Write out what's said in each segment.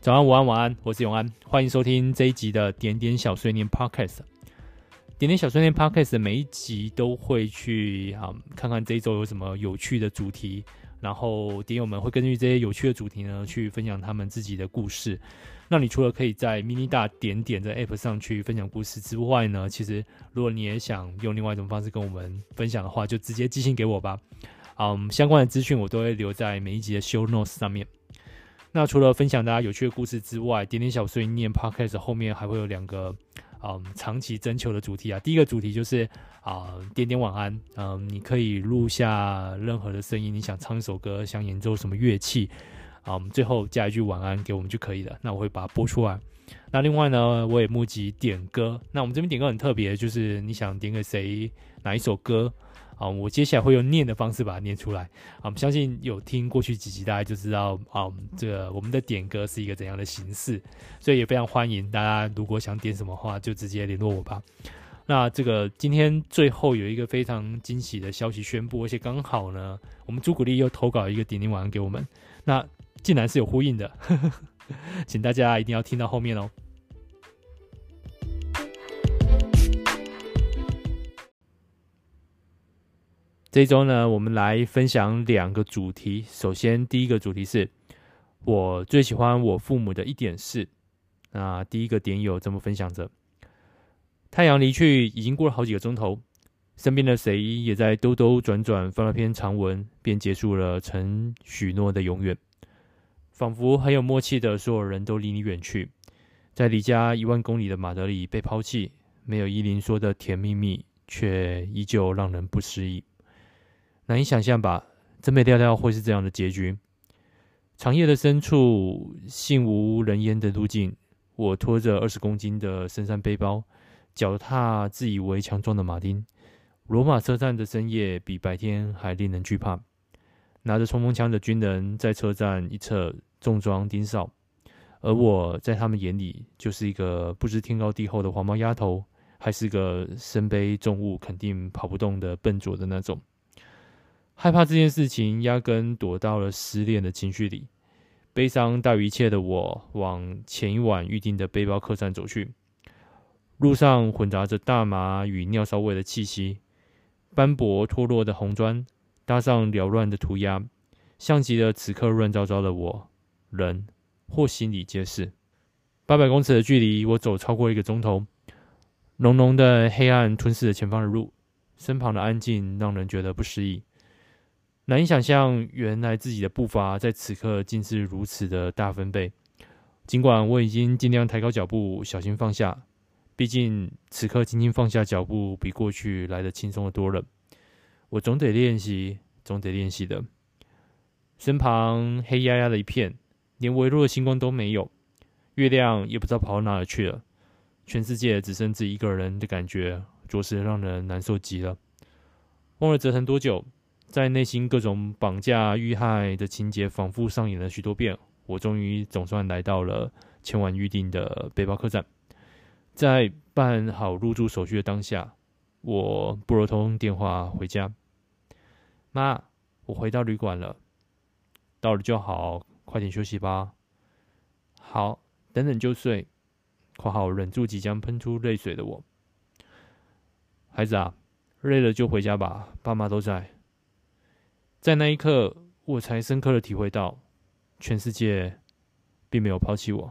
早安，午安，晚安，我是永安，欢迎收听这一集的点点小碎念 Podcast。点点小碎念 Podcast 每一集都会去啊、嗯，看看这一周有什么有趣的主题，然后点友们会根据这些有趣的主题呢，去分享他们自己的故事。那你除了可以在 mini 大点点的 App 上去分享故事之外呢，其实如果你也想用另外一种方式跟我们分享的话，就直接寄信给我吧。嗯，相关的资讯我都会留在每一集的 Show Notes 上面。那除了分享大家有趣的故事之外，点点小碎念 Podcast 后面还会有两个嗯长期征求的主题啊。第一个主题就是啊、点点晚安，嗯，你可以录下任何的声音，你想唱一首歌，想演奏什么乐器，啊、嗯，最后加一句晚安给我们就可以了。那我会把它播出来。那另外呢，我也募集点歌。那我们这边点歌很特别，就是你想点给谁哪一首歌。啊，我接下来会用念的方式把它念出来。啊，相信有听过去几集，大家就知道啊，这个我们的点歌是一个怎样的形式，所以也非常欢迎大家，如果想点什么话，就直接联络我吧。那这个今天最后有一个非常惊喜的消息宣布，而且刚好呢，我们朱古力又投稿一个点点晚安给我们，那竟然是有呼应的，呵呵，请大家一定要听到后面哦。这周呢，我们来分享两个主题。首先，第一个主题是我最喜欢我父母的一点事。那第一个点有这么分享着：太阳离去已经过了好几个钟头，身边的谁也在兜兜转转翻了篇长文，便结束了曾许诺的永远。仿佛很有默契的，所有人都离你远去，在离家一万公里的马德里被抛弃，没有依琳说的甜蜜蜜，却依旧让人不适宜。难以想象吧？真没料到会是这样的结局。长夜的深处，信无人烟的路径，我拖着二十公斤的深山背包，脚踏自以为强壮的马丁。罗马车站的深夜比白天还令人惧怕。拿着冲锋枪的军人在车站一侧重装盯梢，而我在他们眼里就是一个不知天高地厚的黄毛丫头，还是个身背重物肯定跑不动的笨拙的那种。害怕这件事情，压根躲到了失恋的情绪里。悲伤大于一切的我，往前一晚预定的背包客栈走去。路上混杂着大麻与尿骚味的气息，斑驳脱落的红砖搭上缭乱的涂鸦，像极了此刻乱糟糟的我。人或心里皆是。八百公尺的距离，我走超过一个钟头。浓浓的黑暗吞噬了前方的路，身旁的安静让人觉得不适宜。难以想象，原来自己的步伐在此刻竟是如此的大分贝。尽管我已经尽量抬高脚步，小心放下，毕竟此刻轻轻放下脚步比过去来得轻松的多了。我总得练习，总得练习的。身旁黑压压的一片，连微弱的星光都没有，月亮也不知道跑到哪里去了。全世界只剩自己一个人的感觉，着实让人难受极了。忘了折腾多久。在内心各种绑架、遇害的情节反复上演了许多遍，我终于总算来到了前晚预定的背包客栈。在办好入住手续的当下，我拨了通电话回家：“妈，我回到旅馆了，到了就好，快点休息吧。”“好，等等就睡。”（括号忍住即将喷出泪水的我）“孩子啊，累了就回家吧，爸妈都在。”在那一刻，我才深刻的体会到，全世界并没有抛弃我。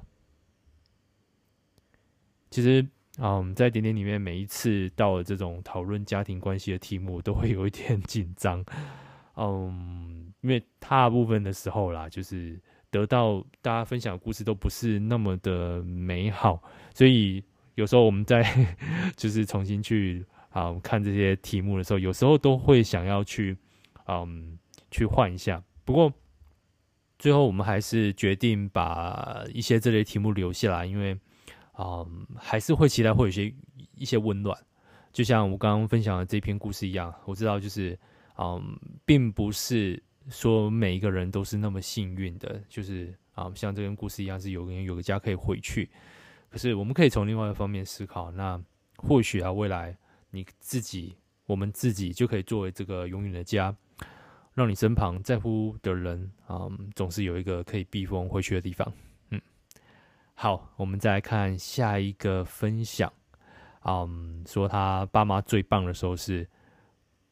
其实，嗯，在点点里面，每一次到了这种讨论家庭关系的题目，都会有一点紧张。嗯，因为大部分的时候啦，就是得到大家分享的故事都不是那么的美好，所以有时候我们在 就是重新去啊、看这些题目的时候，有时候都会想要去。嗯，去换一下。不过最后我们还是决定把一些这类题目留下来，因为嗯，还是会期待会有些一些温暖。就像我刚刚分享的这篇故事一样，我知道就是嗯，并不是说每一个人都是那么幸运的，就是啊、像这篇故事一样是有个人有个家可以回去。可是我们可以从另外一方面思考，那或许啊，未来你自己，我们自己就可以作为这个永远的家。让你身旁在乎的人啊、嗯，总是有一个可以避风回去的地方。嗯，好，我们再来看下一个分享。嗯，说他爸妈最棒的时候是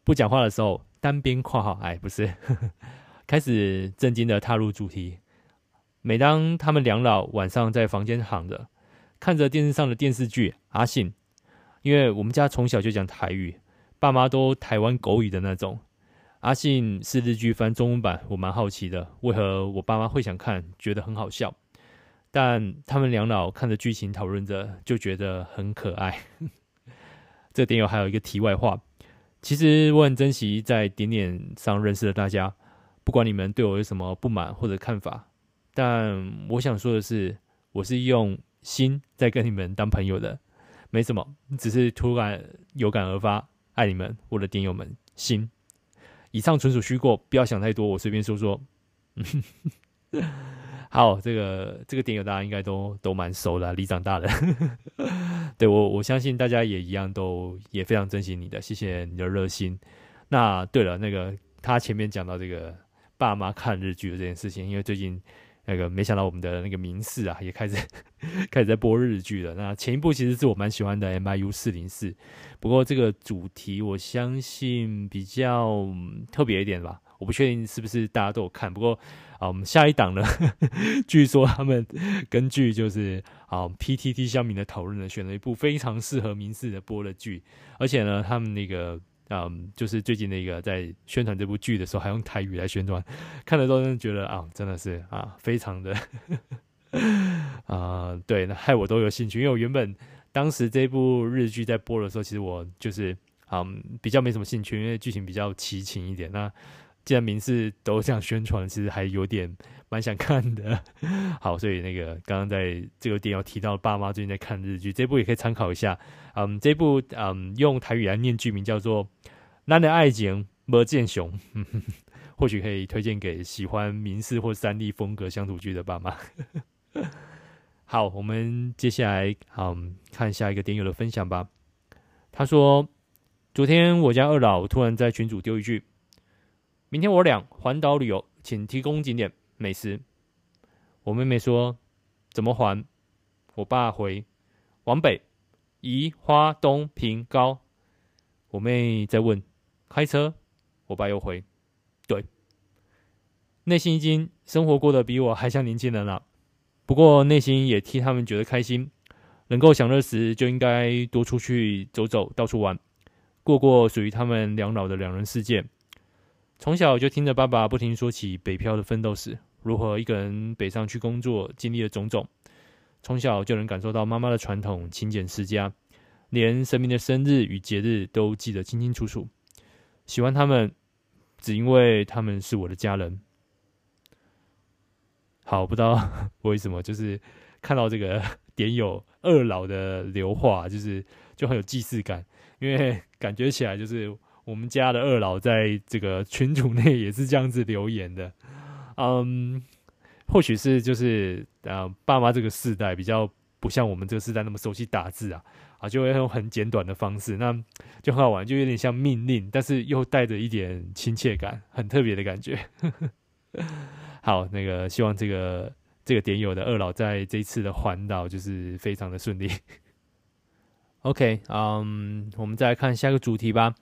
不讲话的时候，单边括号，哎，不是，呵 呵开始震惊的踏入主题。每当他们两老晚上在房间躺着，看着电视上的电视剧《阿信》，因为我们家从小就讲台语，爸妈都台湾狗语的那种。阿信是日剧翻中文版，我蛮好奇的，为何我爸妈会想看，觉得很好笑。但他们两老看着剧情讨论着，就觉得很可爱。这点有还有一个题外话，其实我很珍惜在点点上认识的大家，不管你们对我有什么不满或者看法，但我想说的是，我是用心在跟你们当朋友的，没什么，只是突然有感而发，爱你们，我的点友们，心。以上纯属虚构，不要想太多，我随便说说。好，这个这个点有大家应该都都蛮熟的，里长大人。对我我相信大家也一样，都也非常珍惜你的，谢谢你的热心。那对了，那个他前面讲到这个爸妈看日剧的这件事情，因为最近那个没想到我们的那个民视啊，也开始 开始在播日剧了。那前一部其实是我蛮喜欢的 MIU 四零四，不过这个主题我相信比较特别一点吧。我不确定是不是大家都有看，不过啊，我们下一档呢，据说他们根据就是啊 PTT 乡民的讨论呢，选了一部非常适合民视的播的剧，而且呢，他们那个嗯，就是最近那个在宣传这部剧的时候，还用台语来宣传，看的时候真的觉得啊，真的是啊，非常的 啊，对，那害我都有兴趣，因为我原本当时这部日剧在播的时候，其实我就是啊比较没什么兴趣，因为剧情比较凄情一点，那。既然民视都这样宣传，其实还有点蛮想看的。好，所以那个刚刚在这个点有提到，爸妈最近在看日剧，这部也可以参考一下。嗯，这部嗯用台语来念剧名叫做《咱的爱情没见熊》，或许可以推荐给喜欢民视或三立风格乡土剧的爸妈。好，我们接下来嗯看下一个点友的分享吧。他说，昨天我家二老突然在群组丢一句。明天我俩环岛旅游，请提供景点美食。我妹妹说：“怎么环？”我爸回：“往北，宜花东平高。”我妹在问：“开车？”我爸又回：“对。”内心一惊，生活过得比我还像年轻人了。不过内心也替他们觉得开心，能够享乐时就应该多出去走走，到处玩，过过属于他们两老的两人世界。从小就听着爸爸不停说起北漂的奋斗史，如何一个人北上去工作，经历了种种。从小就能感受到妈妈的传统勤俭持家，连神明的生日与节日都记得清清楚楚。喜欢他们，只因为他们是我的家人。好，不知道为什么，就是看到这个 点有二老的留话，就是就很有既视感，因为感觉起来就是。我们家的二老在这个群组内也是这样子留言的，嗯，或许是就是呃，爸妈这个世代比较不像我们这个世代那么熟悉打字啊，啊，就会用很简短的方式，那就很好玩，就有点像命令，但是又带着一点亲切感，很特别的感觉。好，那个希望这个这个点友的二老在这一次的环岛就是非常的顺利。OK，嗯，我们再来看下一个主题吧。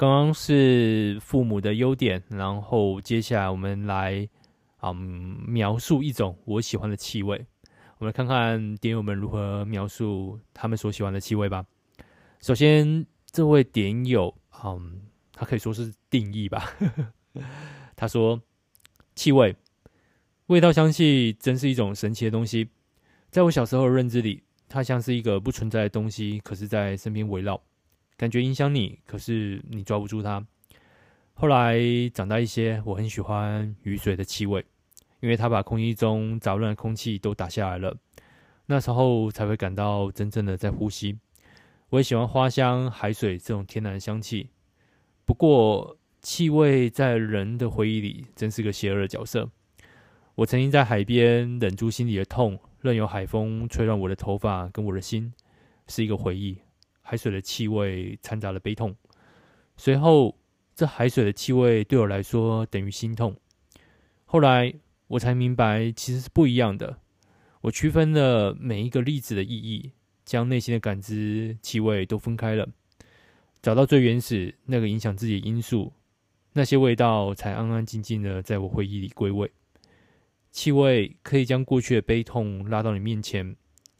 刚刚是父母的优点，然后接下来我们来嗯描述一种我喜欢的气味。我们来看看点友们如何描述他们所喜欢的气味吧。首先，这位点友，嗯，他可以说是定义吧。他说：“气味，味道、香气，真是一种神奇的东西。在我小时候的认知里，它像是一个不存在的东西，可是在身边围绕。”感觉影响你，可是你抓不住它。后来长大一些，我很喜欢雨水的气味，因为它把空气中杂乱的空气都打下来了。那时候才会感到真正的在呼吸。我也喜欢花香、海水这种天然的香气。不过，气味在人的回忆里真是个邪恶的角色。我曾经在海边忍住心里的痛，任由海风吹乱我的头发跟我的心，是一个回忆。海水的气味掺杂了悲痛，随后这海水的气味对我来说等于心痛。后来我才明白，其实是不一样的。我区分了每一个粒子的意义，将内心的感知气味都分开了，找到最原始那个影响自己的因素，那些味道才安安静静的在我回忆里归位。气味可以将过去的悲痛拉到你面前，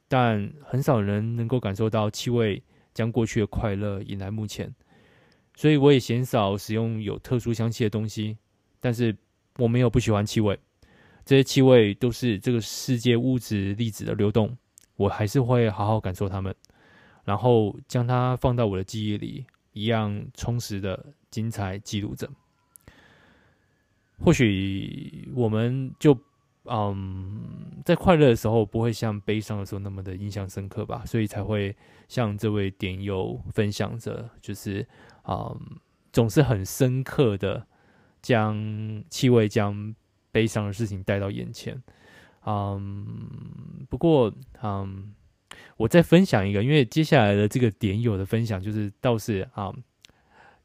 但很少人能够感受到气味将过去的快乐引来目前。所以我也鲜少使用有特殊香气的东西，但是我没有不喜欢气味。这些气味都是这个世界物质粒子的流动，我还是会好好感受它们，然后将它放到我的记忆里，一样充实的精彩记录着。或许我们就嗯，在快乐的时候不会像悲伤的时候那么的印象深刻吧，所以才会像这位点友分享着，就是嗯，总是很深刻的将气味将。悲伤的事情带到眼前，嗯，不过，嗯，我再分享一个，因为接下来的这个点友的分享就是倒是啊、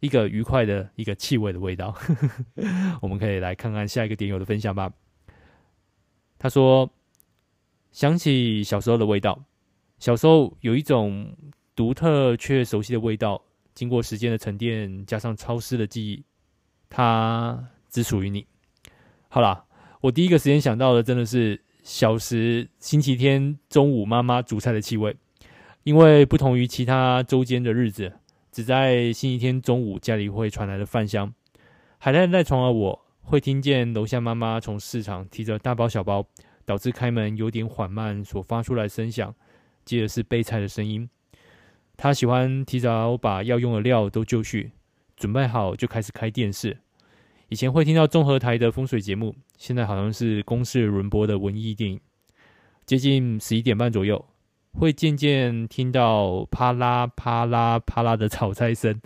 一个愉快的一个气味的味道，我们可以来看看下一个点友的分享吧。他说，想起小时候的味道，小时候有一种独特却熟悉的味道，经过时间的沉淀，加上潮湿的记忆，它只属于你。好啦，我第一个时间想到的真的是小时星期天中午妈妈煮菜的气味，因为不同于其他周间的日子，只在星期天中午家里会传来的饭香。还在床的我，会听见楼下妈妈从市场提着大包小包，导致开门有点缓慢所发出来的声响，接着是备菜的声音。她喜欢提早把要用的料都就绪，准备好就开始开电视。以前会听到综合台的风水节目，现在好像是公视轮播的文艺电影。接近十一点半左右，会渐渐听到啪啦啪啦啪啦的炒菜声，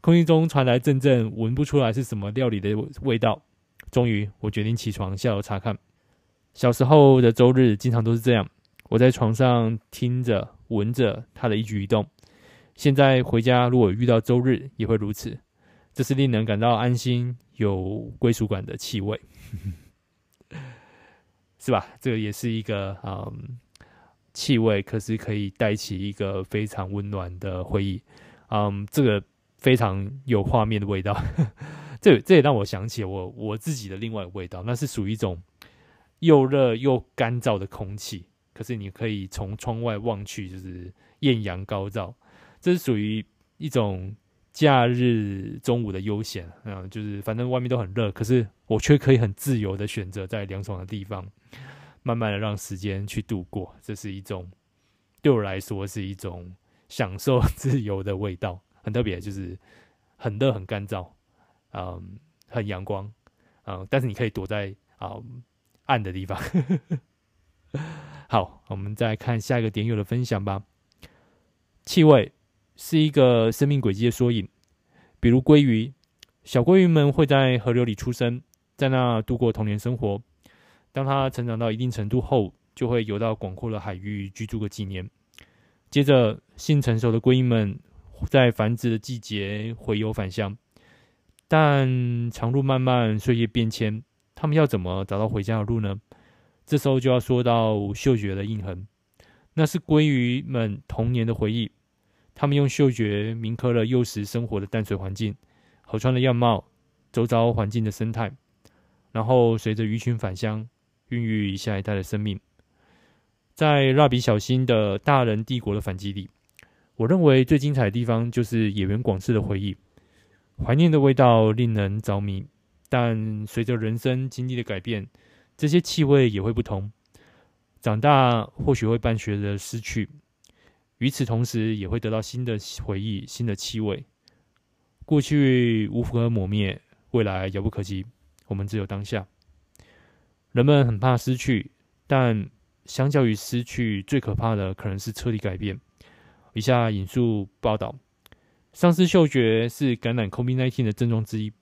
空气中传来阵阵闻不出来是什么料理的味道。终于，我决定起床下楼查看。小时候的周日经常都是这样，我在床上听着闻着他的一举一动。现在回家如果遇到周日，也会如此。这是令人感到安心、有归属感的气味，是吧？这个也是一个嗯，气味，可是可以带起一个非常温暖的回忆。嗯，这个非常有画面的味道。这这也让我想起我我自己的另外味道，那是属于一种又热又干燥的空气。可是你可以从窗外望去，就是艳阳高照。这是属于一种。假日中午的悠闲，嗯，就是反正外面都很热，可是我却可以很自由的选择在凉爽的地方，慢慢的让时间去度过。这是一种对我来说是一种享受 自由的味道，很特别，就是很热很干燥，嗯，很阳光，嗯，但是你可以躲在啊、暗的地方。好，我们再看下一个点友的分享吧，气味。是一个生命轨迹的缩影，比如鲑鱼，小鲑鱼们会在河流里出生，在那度过童年生活。当它成长到一定程度后，就会游到广阔的海域居住个几年。接着，性成熟的鲑鱼们在繁殖的季节回游返乡，但长路漫漫，岁月变迁，他们要怎么找到回家的路呢？这时候就要说到嗅觉的印痕，那是鲑鱼们童年的回忆。他们用嗅觉铭刻了幼时生活的淡水环境、河川的样貌、周遭环境的生态，然后随着鱼群返乡，孕育下一代的生命。在蜡笔小新的大人帝国的反击里，我认为最精彩的地方就是野原广志的回忆。怀念的味道令人着迷，但随着人生经历的改变，这些气味也会不同。长大或许会伴随着失去。与此同时，也会得到新的回忆、新的气味。过去无可磨灭，未来遥不可及。我们只有当下。人们很怕失去，但相较于失去，最可怕的可能是彻底改变。以下引述报道：丧失嗅觉是感染 COVID-19 的症状之一。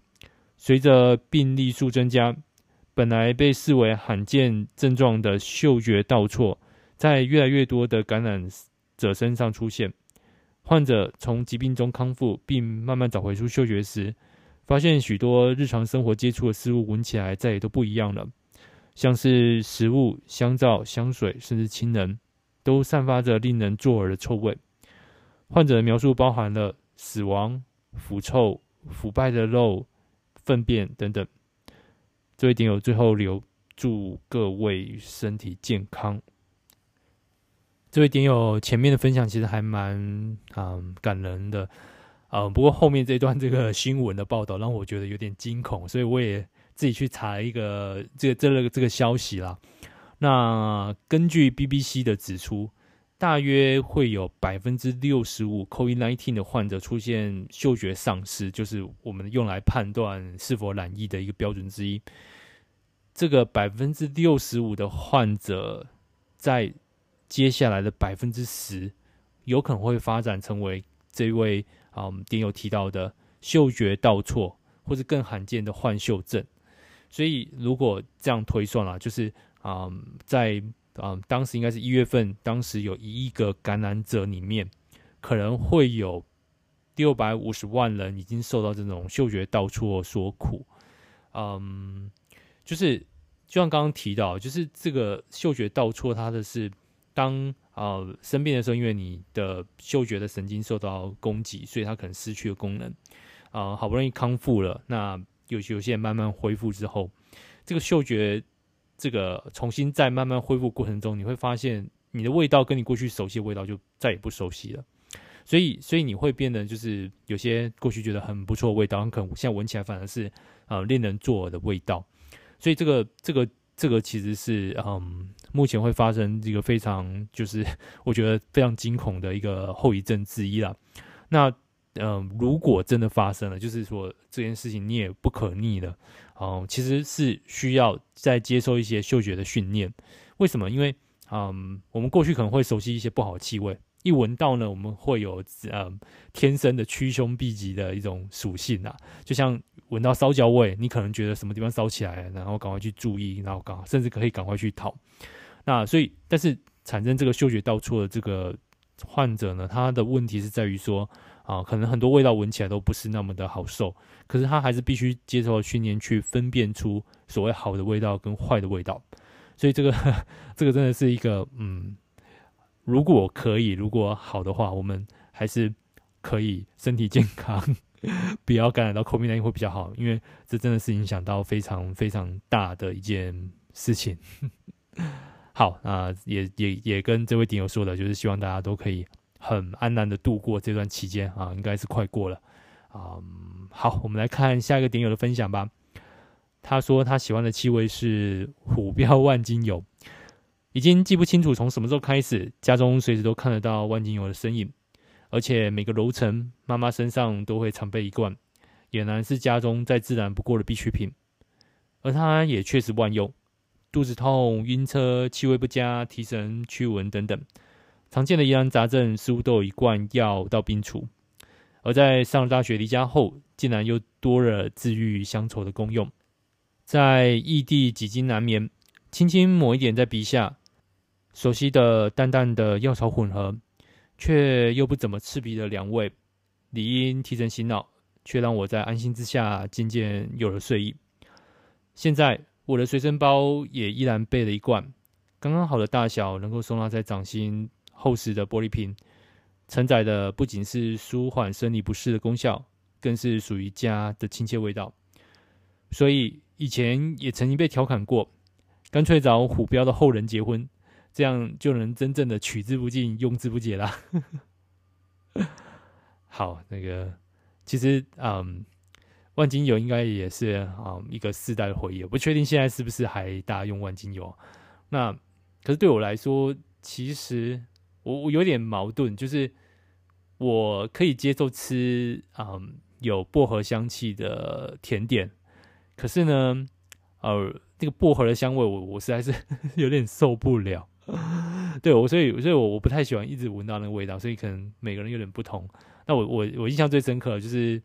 随着病例数增加，本来被视为罕见症状的嗅觉倒错，在越来越多的感染者身上出现，患者从疾病中康复，并慢慢找回出嗅觉时，发现许多日常生活接触的事物闻起来再也都不一样了。像是食物、香皂、香水，甚至亲人，都散发着令人作呕的臭味。患者的描述包含了死亡、腐臭、腐败的肉、粪便等等。这位点友最后留祝各位身体健康。这位点友前面的分享其实还蛮嗯感人的，呃、嗯，不过后面这段这个新闻的报道让我觉得有点惊恐，所以我也自己去查一个这个这个这个消息啦。那根据 BBC 的指出，大约会有百分之六十五 COVID-19 的患者出现嗅觉丧失，就是我们用来判断是否染疫的一个标准之一。这个百分之六十五的患者在接下来的百分之十，有可能会发展成为这位啊，我们点友提到的嗅觉倒错，或是更罕见的幻嗅症。所以，如果这样推算啊，就是啊，在啊当时应该是一月份，当时有一亿个感染者里面，可能会有六百五十万人已经受到这种嗅觉倒错所苦。嗯，就是就像刚刚提到，就是这个嗅觉倒错，它的是。当呃生病的时候，因为你的嗅觉的神经受到攻击，所以它可能失去了功能。啊、好不容易康复了，那有有些人慢慢恢复之后，这个嗅觉这个重新再慢慢恢复过程中，你会发现你的味道跟你过去熟悉的味道就再也不熟悉了。所以，所以你会变得就是有些过去觉得很不错的味道，很可能现在闻起来反而是呃令人作呕的味道。所以这个这个这个其实是嗯。目前会发生一个非常，就是 我觉得非常惊恐的一个后遗症之一啦。那，嗯、如果真的发生了，就是说这件事情你也不可逆的，嗯、其实是需要再接受一些嗅觉的训练。为什么？因为，嗯、我们过去可能会熟悉一些不好的气味，一闻到呢，我们会有呃天生的趋凶避吉的一种属性啊，就像。闻到烧焦味，你可能觉得什么地方烧起来了，然后赶快去注意，然后赶甚至可以赶快去逃。那所以，但是产生这个嗅觉倒错的这个患者呢，他的问题是在于说啊，可能很多味道闻起来都不是那么的好受，可是他还是必须接受训练去分辨出所谓好的味道跟坏的味道。所以这个这个真的是一个嗯，如果可以，如果好的话，我们还是可以身体健康。不要感染到 COVID-19 会比较好，因为这真的是影响到非常非常大的一件事情。好，那也也也跟这位顶友说的，就是希望大家都可以很安然的度过这段期间啊，应该是快过了、嗯。好，我们来看下一个点友的分享吧。他说他喜欢的气味是虎标万金油，已经记不清楚从什么时候开始，家中随时都看得到万金油的身影。而且每个楼层，妈妈身上都会常备一罐，俨然是家中再自然不过的必需品。而它也确实万用，肚子痛、晕车、气味不佳、提神驱蚊等等常见的疑难杂症，似乎都有一罐药到病除。而在上了大学离家后，竟然又多了治愈乡愁的功用。在异地几经难眠，轻轻抹一点在鼻下，熟悉的淡淡的药草混合。却又不怎么刺鼻的凉味，理应提神醒脑，却让我在安心之下渐渐有了睡意。现在我的随身包也依然备了一罐，刚刚好的大小，能够收纳在掌心厚实的玻璃瓶，承载的不仅是舒缓生理不适的功效，更是属于家的亲切味道。所以以前也曾经被调侃过，干脆找虎标的后人结婚。这样就能真正的取之不尽，用之不竭啦。好，那个其实，嗯，万金油应该也是啊、一个世代的回忆。不确定现在是不是还大家用万金油。那可是对我来说，其实我我有点矛盾，就是我可以接受吃嗯有薄荷香气的甜点，可是呢，呃，那个薄荷的香味我，我我实在是 有点受不了。对我，所以所以我我不太喜欢一直闻到那个味道，所以可能每个人有点不同。那我我我印象最深刻的就是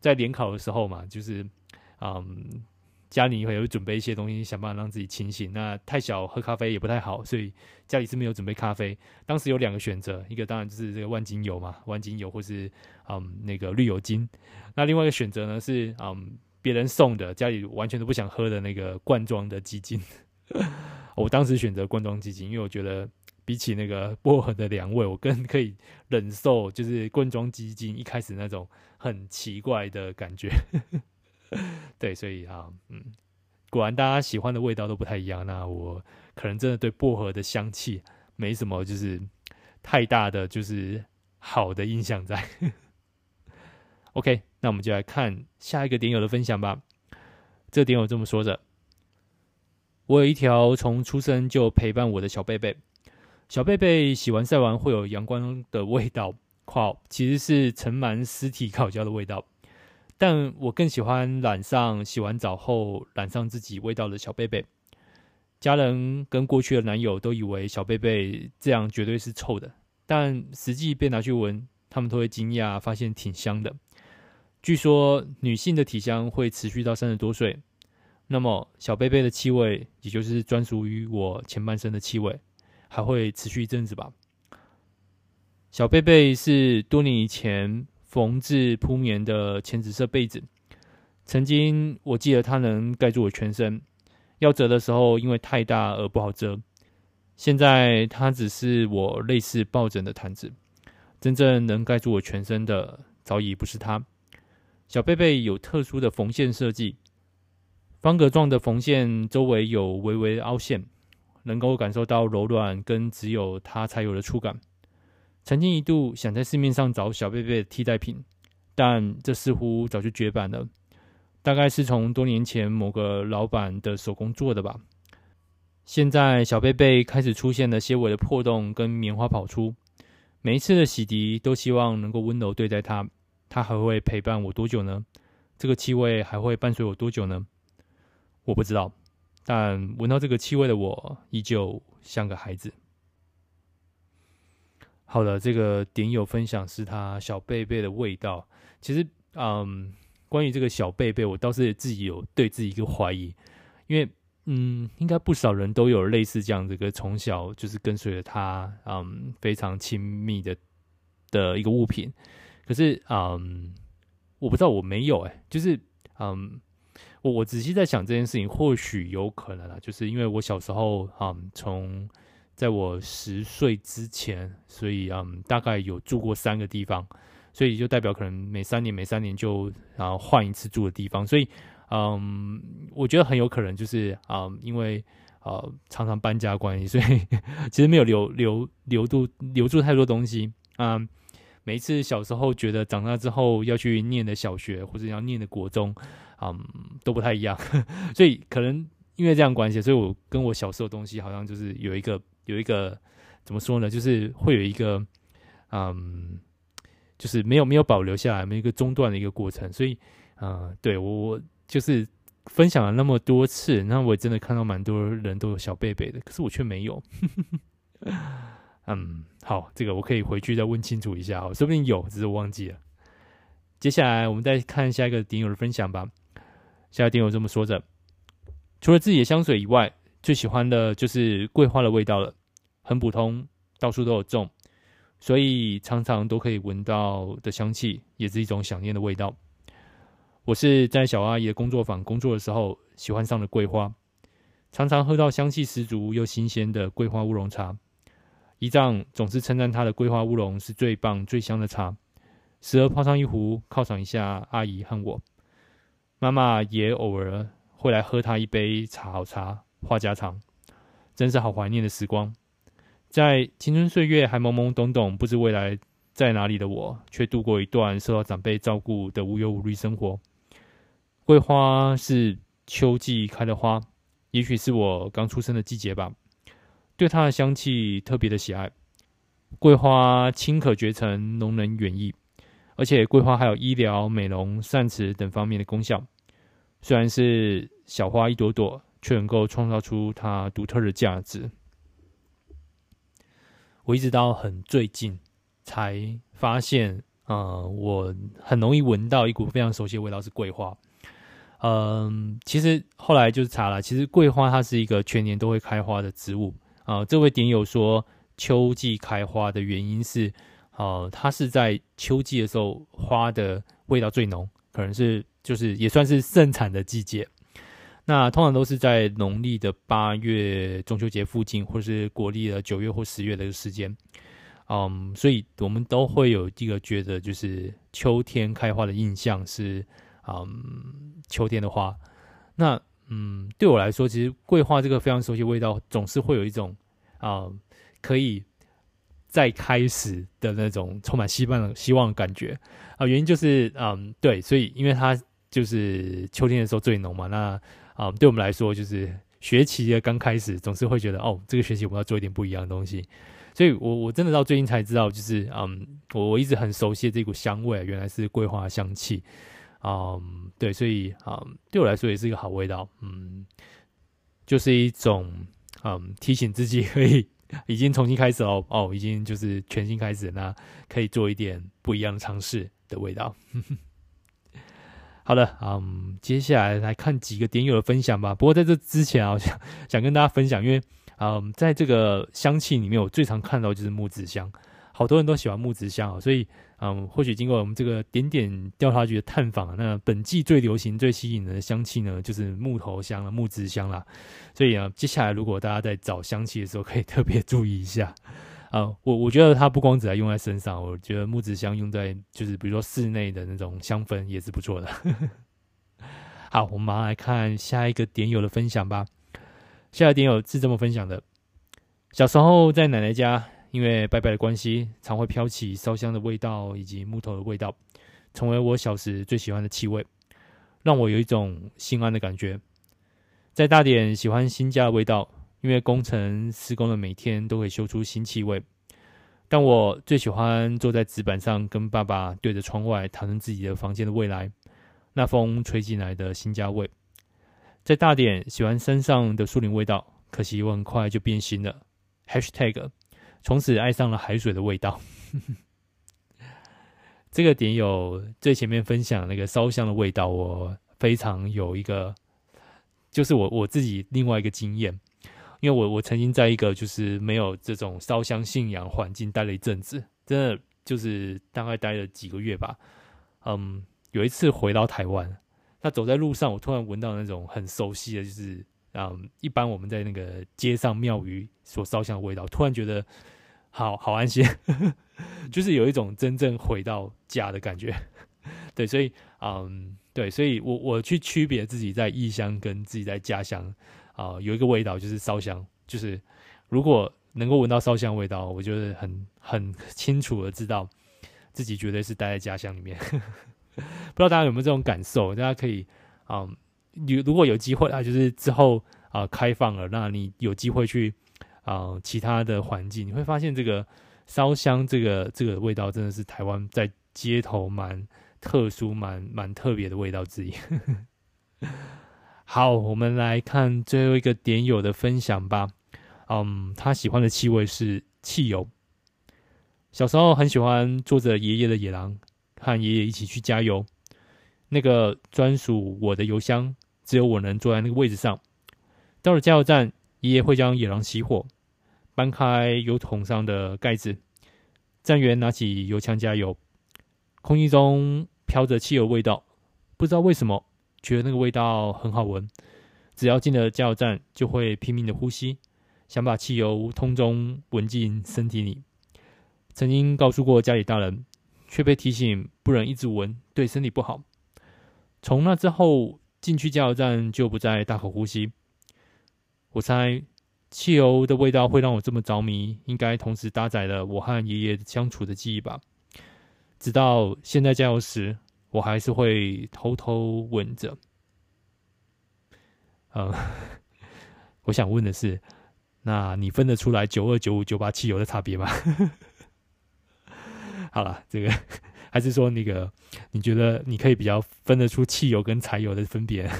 在联考的时候嘛，就是嗯，家里会有准备一些东西，想办法让自己清醒。那太小喝咖啡也不太好，所以家里是没有准备咖啡。当时有两个选择，一个当然就是这个万金油嘛，万金油或是嗯那个绿油精。那另外一个选择呢是嗯别人送的，家里完全都不想喝的那个罐装的鸡精。我当时选择罐装鸡精，因为我觉得比起那个薄荷的凉味，我更可以忍受，就是罐装鸡精一开始那种很奇怪的感觉。对，所以啊，嗯，果然大家喜欢的味道都不太一样。那我可能真的对薄荷的香气没什么，就是太大的就是好的印象在。OK，那我们就来看下一个点友的分享吧。这点友这么说着：“我有一条从出生就陪伴我的小贝贝，小贝贝洗完晒完会有阳光的味道，靠，其实是盛满尸体烤焦的味道。但我更喜欢染上洗完澡后染上自己味道的小贝贝。家人跟过去的男友都以为小贝贝这样绝对是臭的，但实际被拿去闻，他们都会惊讶，发现挺香的。”据说女性的体香会持续到三十多岁，那么小贝贝的气味，也就是专属于我前半生的气味，还会持续一阵子吧。小贝贝是多年以前缝制铺棉的浅紫色被子，曾经我记得它能盖住我全身，要折的时候因为太大而不好折。现在它只是我类似抱枕的毯子，真正能盖住我全身的早已不是它。小贝贝有特殊的缝线设计，方格状的缝线周围有微微凹陷，能够感受到柔软跟只有它才有的触感。曾经一度想在市面上找小贝贝的替代品，但这似乎早就绝版了。大概是从多年前某个老板的手工做的吧。现在小贝贝开始出现了些微的破洞跟棉花跑出，每一次的洗涤都希望能够温柔对待它。它还会陪伴我多久呢？这个气味还会伴随我多久呢？我不知道，但闻到这个气味的我，依旧像个孩子。好的，这个点友分享是他小贝贝的味道。其实，嗯，关于这个小贝贝，我倒是自己有对自己一个怀疑，因为，嗯，应该不少人都有类似这样这个从小就是跟随着他，嗯，非常亲密的的一个物品。可是，嗯，我不知道，我没有哎、就是，嗯，我我仔细在想这件事情，或许有可能啊，就是因为我小时候，嗯，从在我十岁之前，所以，嗯，大概有住过三个地方，所以就代表可能每三年每三年就然后换一次住的地方，所以，嗯，我觉得很有可能就是，嗯，因为呃常常搬家关系，所以其实没有留留留住留住太多东西，嗯。每一次小时候觉得长大之后要去念的小学或者要念的国中，嗯，都不太一样，所以可能因为这样关系，所以我跟我小时候东西好像就是有一个有一个怎么说呢，就是会有一个嗯，就是没有没有保留下来，没有一个中断的一个过程，所以嗯，对我我就是分享了那么多次，那我真的看到蛮多人都有小贝贝的，可是我却没有。嗯，好，这个我可以回去再问清楚一下哦，说不定有，只是我忘记了。接下来我们再看下一个点友的分享吧。下一个点友这么说着：除了自己的香水以外，最喜欢的就是桂花的味道了。很普通，到处都有种，所以常常都可以闻到的香气，也是一种想念的味道。我是在小阿姨的工作坊工作的时候，喜欢上了桂花，常常喝到香气十足又新鲜的桂花乌龙茶。姨丈总是称赞他的桂花乌龙是最棒、最香的茶，时而泡上一壶犒赏一下阿姨和我。妈妈也偶尔会来喝他一杯茶，好茶话家常，真是好怀念的时光。在青春岁月还懵懵懂懂、不知未来在哪里的我，却度过一段受到长辈照顾的无忧无虑生活。桂花是秋季开的花，也许是我刚出生的季节吧。对它的香气特别的喜爱，桂花清可绝尘，浓能远溢，而且桂花还有医疗、美容、善慈等方面的功效。虽然是小花一朵朵，却能够创造出它独特的价值。我一直到很最近才发现，呃，我很容易闻到一股非常熟悉的味道，是桂花。嗯、其实后来就是查了，其实桂花它是一个全年都会开花的植物。啊、这位点友说，秋季开花的原因是，呃，它是在秋季的时候花的味道最浓，可能是就是也算是盛产的季节。那通常都是在农历的八月中秋节附近，或是国历的九月或十月的时间。嗯，所以我们都会有一个觉得，就是秋天开花的印象是，嗯，秋天的花。那嗯，对我来说，其实桂花这个非常熟悉味道，总是会有一种啊、嗯，可以再开始的那种充满希望的希望的感觉啊。原因就是，嗯，对，所以因为它就是秋天的时候最浓嘛。那啊、对我们来说，就是学期的刚开始，总是会觉得，哦，这个学期我们要做一点不一样的东西。所以我我真的到最近才知道，就是嗯，我我一直很熟悉的这股香味，原来是桂花香气，嗯，对，所以嗯，对我来说也是一个好味道，嗯，就是一种嗯提醒自己可以已经重新开始哦，哦，已经就是全新开始，那可以做一点不一样的尝试的味道。好的，嗯，接下来来看几个点友的分享吧。不过在这之前啊，想想跟大家分享，因为。嗯，在这个香气里面，我最常看到就是木质香，好多人都喜欢木质香啊，所以嗯，或许经过我们这个点点调查局的探访，那本季最流行、最吸引人的香气呢，就是木头香了、木质香啦。所以啊，接下来如果大家在找香气的时候，可以特别注意一下。啊，我我觉得它不光只在用在身上，我觉得木质香用在就是比如说室内的那种香氛也是不错的。好，我们马上来看下一个点友的分享吧。下一个点有是这么分享的：小时候在奶奶家，因为拜拜的关系，常会飘起烧香的味道以及木头的味道，成为我小时最喜欢的气味，让我有一种心安的感觉。再大点喜欢新家的味道，因为工程施工的每天都会嗅出新气味。但我最喜欢坐在纸板上，跟爸爸对着窗外谈论自己的房间的未来，那风吹进来的新家味。在大点喜欢山上的树林味道，可惜我很快就变心了。#hashtag 从此爱上了海水的味道。这个点有最前面分享那个烧香的味道，我非常有一个，就是我我自己另外一个经验，因为我我曾经在一个就是没有这种烧香信仰环境待了一阵子，真的就是大概待了几个月吧。嗯，有一次回到台湾。那走在路上，我突然闻到那种很熟悉的，就是嗯，一般我们在那个街上庙宇所烧香的味道，突然觉得好好安心，就是有一种真正回到家的感觉。对，所以嗯，对，所以我我去区别自己在异乡跟自己在家乡啊、有一个味道就是烧香，就是如果能够闻到烧香味道，我觉得很很清楚的知道自己绝对是待在家乡里面。不知道大家有没有这种感受？大家可以，嗯，有如果有机会啊，就是之后啊、开放了，那你有机会去啊、其他的环境，你会发现这个烧香这个这个味道真的是台湾在街头蛮特殊、蛮蛮特别的味道之一。好，我们来看最后一个点友的分享吧。嗯，他喜欢的气味是汽油。小时候很喜欢坐着爷爷的野狼。和爷爷一起去加油，那个专属我的油箱，只有我能坐在那个位置上。到了加油站，爷爷会将野狼熄火，搬开油桶上的盖子，站员拿起油枪加油。空气中飘着汽油味道，不知道为什么，觉得那个味道很好闻。只要进了加油站，就会拼命的呼吸，想把汽油通中闻进身体里。曾经告诉过家里大人。却被提醒不能一直闻，对身体不好。从那之后，进去加油站就不再大口呼吸。我猜，汽油的味道会让我这么着迷，应该同时搭载了我和爷爷相处的记忆吧。直到现在加油时，我还是会偷偷闻着。嗯，我想问的是，那你分得出来九二、九五、九八汽油的差别吗？好了，这个还是说那个，你觉得你可以比较分得出汽油跟柴油的分别？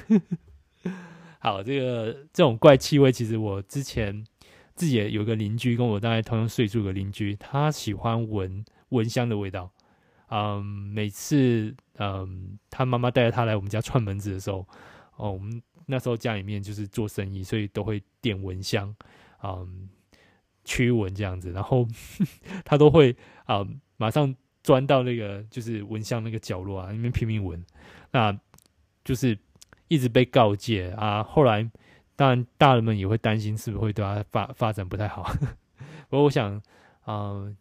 好，这个这种怪气味，其实我之前自己也有个邻居，跟我大概同样岁数的邻居，他喜欢闻闻香的味道。嗯，每次嗯，他妈妈带着他来我们家串门子的时候，哦，我们那时候家里面就是做生意，所以都会点蚊香，嗯，驱蚊这样子，然后 他都会啊。马上钻到那个就是蚊香那个角落啊，那边拼命闻，那就是一直被告诫啊。后来当然大人们也会担心是不是会对他发发展不太好。不过我想，嗯、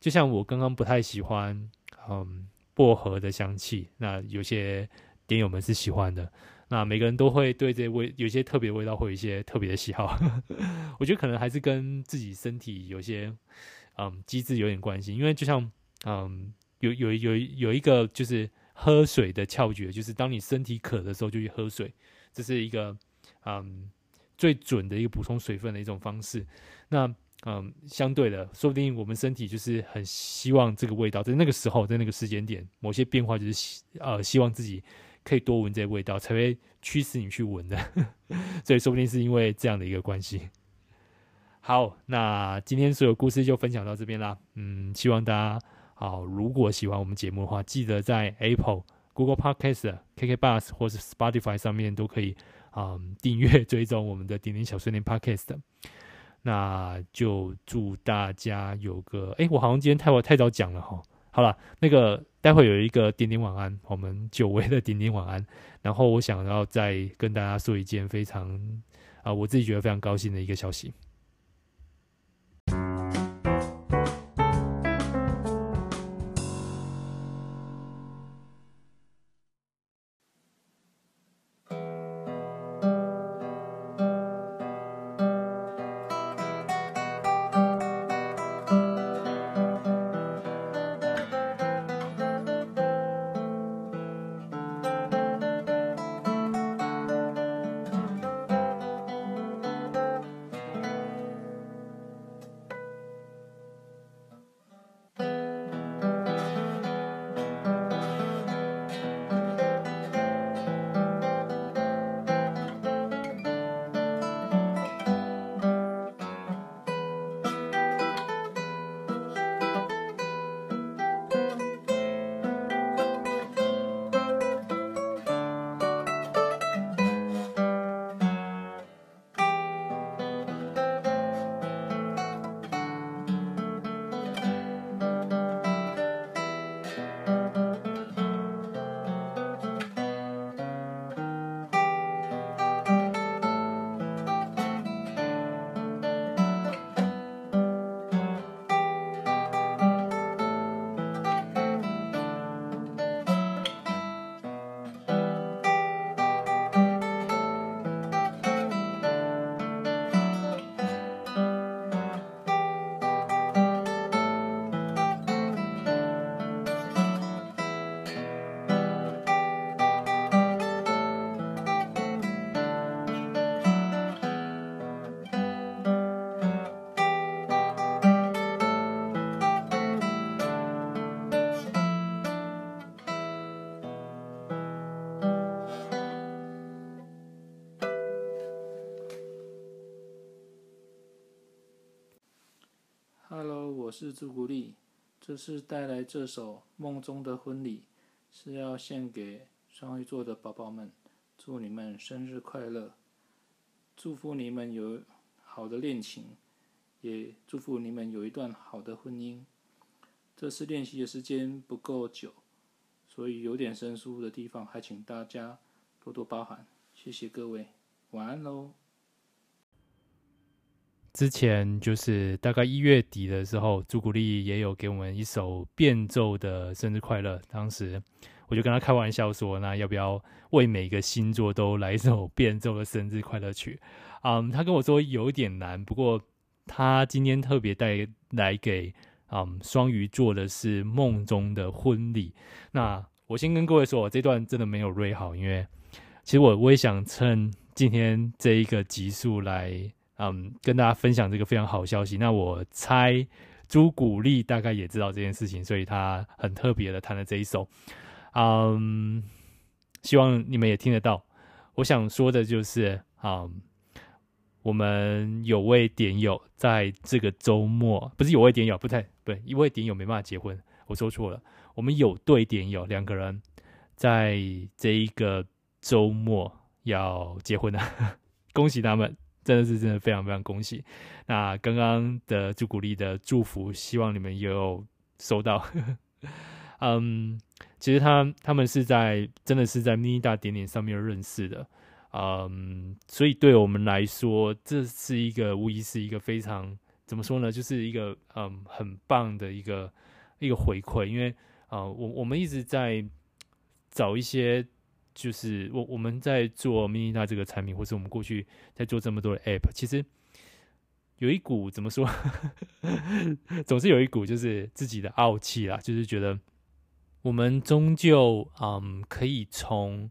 就像我刚刚不太喜欢嗯薄荷的香气，那有些点友们是喜欢的。那每个人都会对这味有些特别味道，会有一些特别的喜好。我觉得可能还是跟自己身体有些嗯机制有点关系。因为就像嗯有有有有一个就是喝水的窍诀，就是当你身体渴的时候就去喝水，这是一个嗯最准的一个补充水分的一种方式。那嗯相对的，说不定我们身体就是很希望这个味道在那个时候，在那个时间点，某些变化就是希呃希望自己。可以多闻这些味道，才会驱使你去闻的，所以说不定是因为这样的一个关系。好，那今天所有故事就分享到这边啦。嗯，希望大家好，如果喜欢我们节目的话，记得在 Apple、Google Podcast、KK Bus 或是 Spotify 上面都可以啊、嗯、订阅追踪我们的点点小碎念 Podcast。那就祝大家有个哎，我好像今天太晚太早讲了哈。好了，那个待会有一个点点晚安，我们久违的点点晚安。然后我想要再跟大家说一件非常啊、我自己觉得非常高兴的一个消息。是朱古力，这次带来这首《梦中的婚礼》，是要献给双鱼座的宝宝们，祝你们生日快乐，祝福你们有好的恋情，也祝福你们有一段好的婚姻。这次练习的时间不够久，所以有点生疏的地方，还请大家多多包涵。谢谢各位，晚安喽。之前就是大概一月底的时候，朱古力也有给我们一首变奏的生日快乐。当时我就跟他开玩笑说：“那要不要为每个星座都来一首变奏的生日快乐曲？”嗯，他跟我说有点难，不过他今天特别带来给嗯双鱼座的是梦中的婚礼。那我先跟各位说，我这段真的没有瑞好，因为其实我我也想趁今天这一个集数来。嗯，跟大家分享这个非常好消息。那我猜朱古力大概也知道这件事情，所以他很特别的弹了这一首。嗯，希望你们也听得到。我想说的就是，嗯，我们有位点友在这个周末，不是有位点友，不太对，一位点友没办法结婚，我说错了。我们有对点友两个人在这一个周末要结婚了，恭喜他们！真的是真的非常非常恭喜！那刚刚的朱古力的祝福，希望你们也有收到。嗯，其实他他们是在真的是在 mini 大点点上面认识的，嗯，所以对我们来说，这是一个无疑是一个非常怎么说呢，就是一个嗯很棒的一个一个回馈，因为啊、我我们一直在找一些，就是我我们在做 mini 大这个产品，或是我们过去在做这么多的 app，其实有一股怎么说，总是有一股就是自己的傲气啦，就是觉得。我们终究，嗯，可以从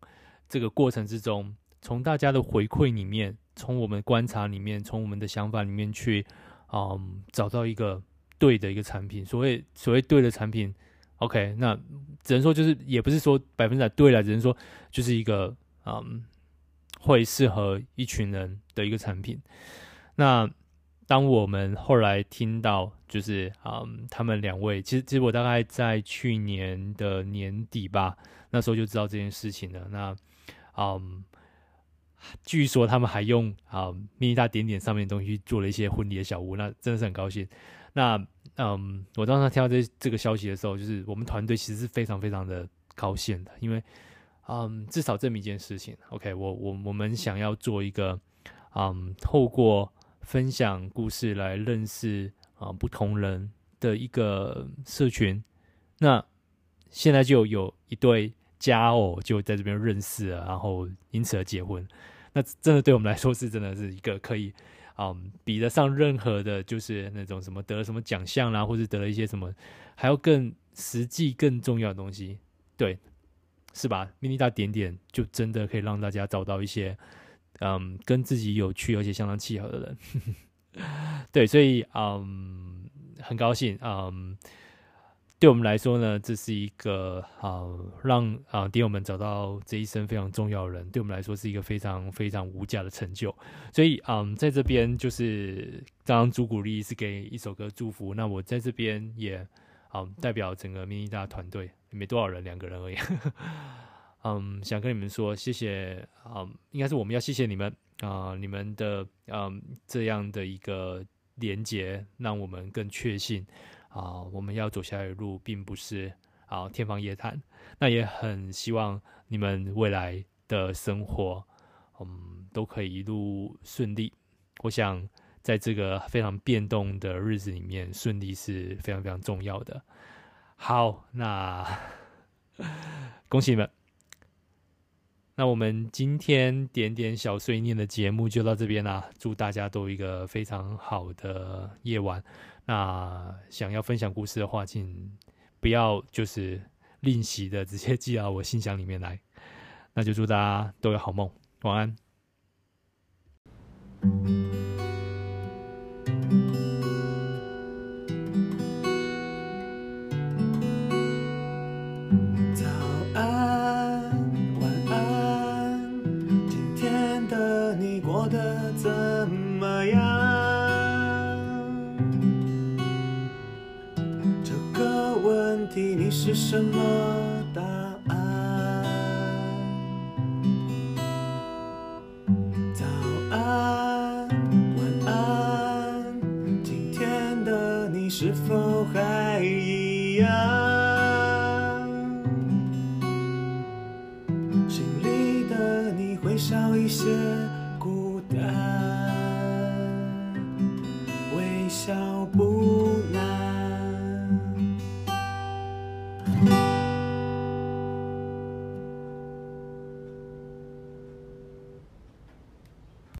这个过程之中，从大家的回馈里面，从我们观察里面，从我们的想法里面去，嗯，找到一个对的一个产品。所谓所谓对的产品，OK，那只能说就是，也不是说百分之百对了，只能说就是一个，嗯，会适合一群人的一个产品。那。当我们后来听到，就是嗯，他们两位，其实其实我大概在去年的年底吧，那时候就知道这件事情了。那嗯，据说他们还用啊 mini 大点点上面的东西做了一些婚礼的小屋，那真的是很高兴。那嗯，我当时听到这这个消息的时候，就是我们团队其实是非常非常的高兴的，因为嗯，至少证明一件事情，OK，我我我们想要做一个嗯，透过。分享故事来认识啊不同人的一个社群，那现在就有一对佳偶就在这边认识了，然后因此而结婚。那真的对我们来说是真的是一个可以嗯比得上任何的，就是那种什么得了什么奖项啦，或者得了一些什么还要更实际更重要的东西，对，是吧？mini 大点点就真的可以让大家找到一些。嗯，跟自己有趣而且相当契合的人，对，所以嗯，很高兴，嗯，对我们来说呢，这是一个啊、让啊点友们找到这一生非常重要的人，对我们来说是一个非常非常无价的成就。所以嗯，在这边就是当朱古力是给一首歌祝福，那我在这边也嗯代表整个 mini 大团队，没多少人，两个人而已。嗯，想跟你们说谢谢啊、嗯，应该是我们要谢谢你们啊、呃，你们的嗯这样的一个连接，让我们更确信啊，我们要走下来的路并不是啊天方夜谭。那也很希望你们未来的生活，嗯，都可以一路顺利。我想在这个非常变动的日子里面，顺利是非常非常重要的。好，那 恭喜你们。那我们今天点点小碎念的节目就到这边啦，祝大家都一个非常好的夜晚。那想要分享故事的话，请不要就是吝惜的直接寄到我信箱里面来。那就祝大家都有好梦，晚安。是什么。